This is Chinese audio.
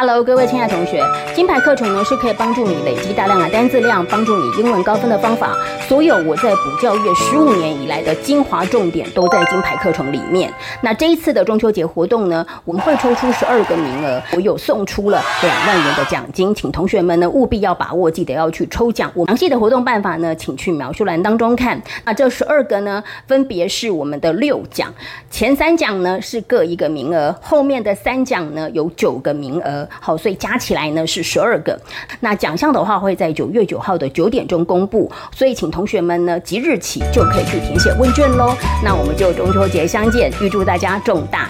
Hello，各位亲爱的同学，金牌课程呢是可以帮助你累积大量的单字量，帮助你英文高分的方法。所有我在补教业十五年以来的精华重点都在金牌课程里面。那这一次的中秋节活动呢，我们会抽出十二个名额，我有送出了两万元的奖金，请同学们呢务必要把握，记得要去抽奖。我详细的活动办法呢，请去描述栏当中看。那这十二个呢，分别是我们的六奖，前三奖呢是各一个名额，后面的三奖呢有九个名额。好，所以加起来呢是十二个。那奖项的话会在九月九号的九点钟公布，所以请同同学们呢即日起就可以去填写问卷喽。那我们就中秋节相见，预祝大家中大。